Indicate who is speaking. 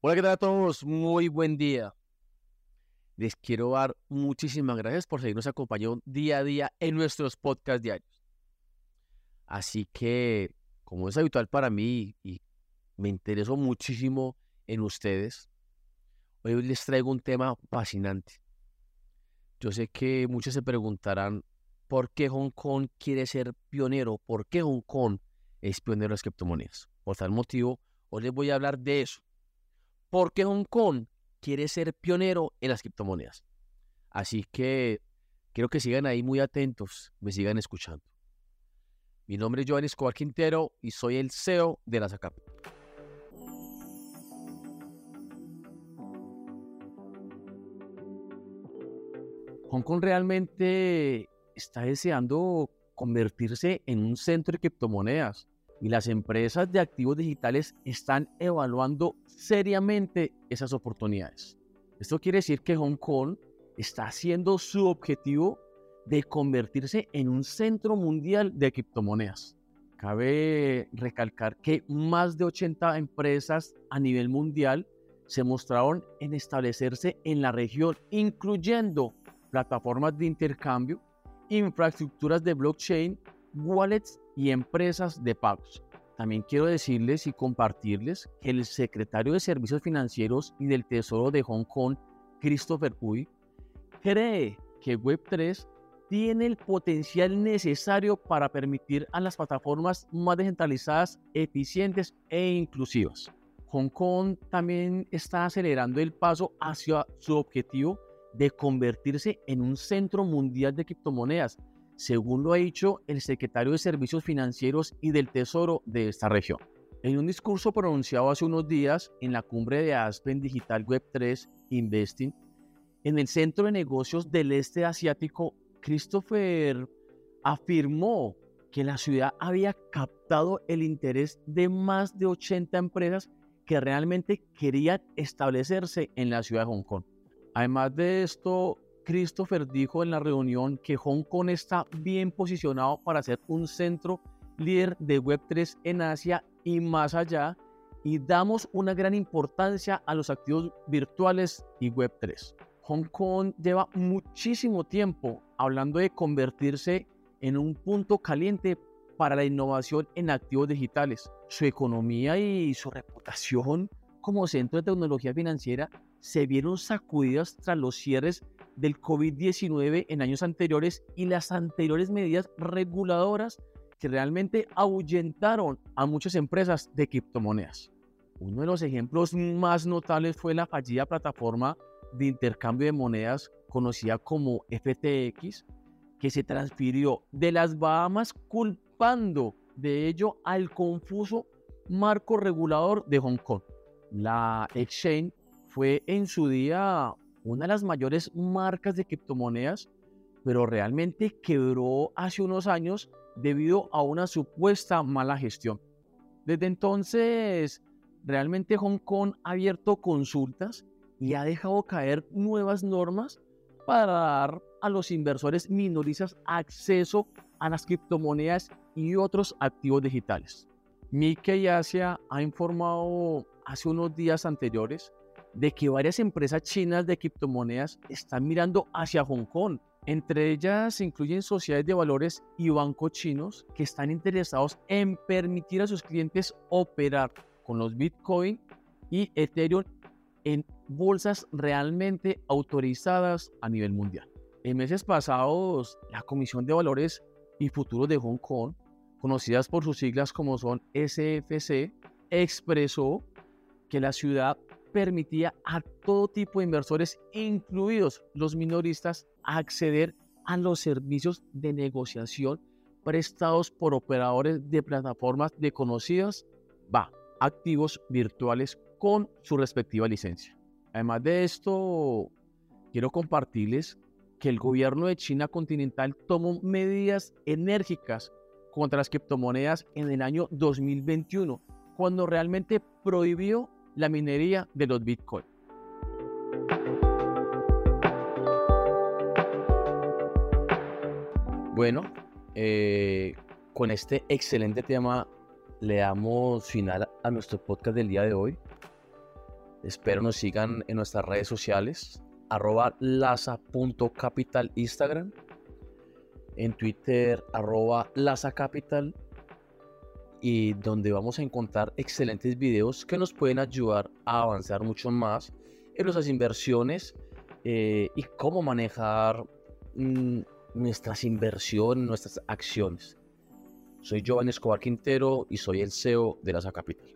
Speaker 1: Hola, ¿qué tal a todos? Muy buen día. Les quiero dar muchísimas gracias por seguirnos acompañando día a día en nuestros podcast diarios. Así que, como es habitual para mí y me intereso muchísimo en ustedes, hoy les traigo un tema fascinante. Yo sé que muchos se preguntarán por qué Hong Kong quiere ser pionero, por qué Hong Kong es pionero en las criptomonedas. Por tal motivo, hoy les voy a hablar de eso. ¿Por qué Hong Kong quiere ser pionero en las criptomonedas? Así que quiero que sigan ahí muy atentos, me sigan escuchando. Mi nombre es Joan Escobar Quintero y soy el CEO de la SACAP. Hong Kong realmente está deseando convertirse en un centro de criptomonedas y las empresas de activos digitales están evaluando seriamente esas oportunidades. Esto quiere decir que Hong Kong está haciendo su objetivo de convertirse en un centro mundial de criptomonedas. Cabe recalcar que más de 80 empresas a nivel mundial se mostraron en establecerse en la región, incluyendo plataformas de intercambio, infraestructuras de blockchain, wallets y empresas de pagos. También quiero decirles y compartirles que el secretario de Servicios Financieros y del Tesoro de Hong Kong, Christopher Hui, cree que Web3 tiene el potencial necesario para permitir a las plataformas más descentralizadas, eficientes e inclusivas. Hong Kong también está acelerando el paso hacia su objetivo de convertirse en un centro mundial de criptomonedas, según lo ha dicho el secretario de Servicios Financieros y del Tesoro de esta región. En un discurso pronunciado hace unos días en la cumbre de Aspen Digital Web 3 Investing, en el Centro de Negocios del Este Asiático, Christopher afirmó que la ciudad había captado el interés de más de 80 empresas que realmente querían establecerse en la ciudad de Hong Kong. Además de esto, Christopher dijo en la reunión que Hong Kong está bien posicionado para ser un centro líder de Web3 en Asia y más allá, y damos una gran importancia a los activos virtuales y Web3. Hong Kong lleva muchísimo tiempo hablando de convertirse en un punto caliente para la innovación en activos digitales. Su economía y su reputación como centro de tecnología financiera se vieron sacudidas tras los cierres del COVID-19 en años anteriores y las anteriores medidas reguladoras que realmente ahuyentaron a muchas empresas de criptomonedas. Uno de los ejemplos más notables fue la fallida plataforma de intercambio de monedas conocida como FTX, que se transfirió de las Bahamas culpando de ello al confuso marco regulador de Hong Kong. La exchange fue en su día una de las mayores marcas de criptomonedas, pero realmente quebró hace unos años debido a una supuesta mala gestión. Desde entonces, realmente Hong Kong ha abierto consultas y ha dejado caer nuevas normas para dar a los inversores minoristas acceso a las criptomonedas y otros activos digitales. Nikkei Asia ha informado hace unos días anteriores de que varias empresas chinas de criptomonedas están mirando hacia Hong Kong. Entre ellas se incluyen sociedades de valores y bancos chinos que están interesados en permitir a sus clientes operar con los Bitcoin y Ethereum en bolsas realmente autorizadas a nivel mundial. En meses pasados, la Comisión de Valores y Futuros de Hong Kong, conocidas por sus siglas como son SFC, expresó que la ciudad permitía a todo tipo de inversores, incluidos los minoristas, acceder a los servicios de negociación prestados por operadores de plataformas de conocidas va, activos virtuales con su respectiva licencia. Además de esto, quiero compartirles que el gobierno de China continental tomó medidas enérgicas contra las criptomonedas en el año 2021, cuando realmente prohibió la minería de los Bitcoin. Bueno, eh, con este excelente tema le damos final a nuestro podcast del día de hoy. Espero nos sigan en nuestras redes sociales, arroba laza.capital Instagram, en Twitter, arroba lazacapital, y donde vamos a encontrar excelentes videos que nos pueden ayudar a avanzar mucho más en nuestras inversiones eh, y cómo manejar mm, nuestras inversiones, nuestras acciones. Soy Giovanni Escobar Quintero y soy el CEO de Laza Capital.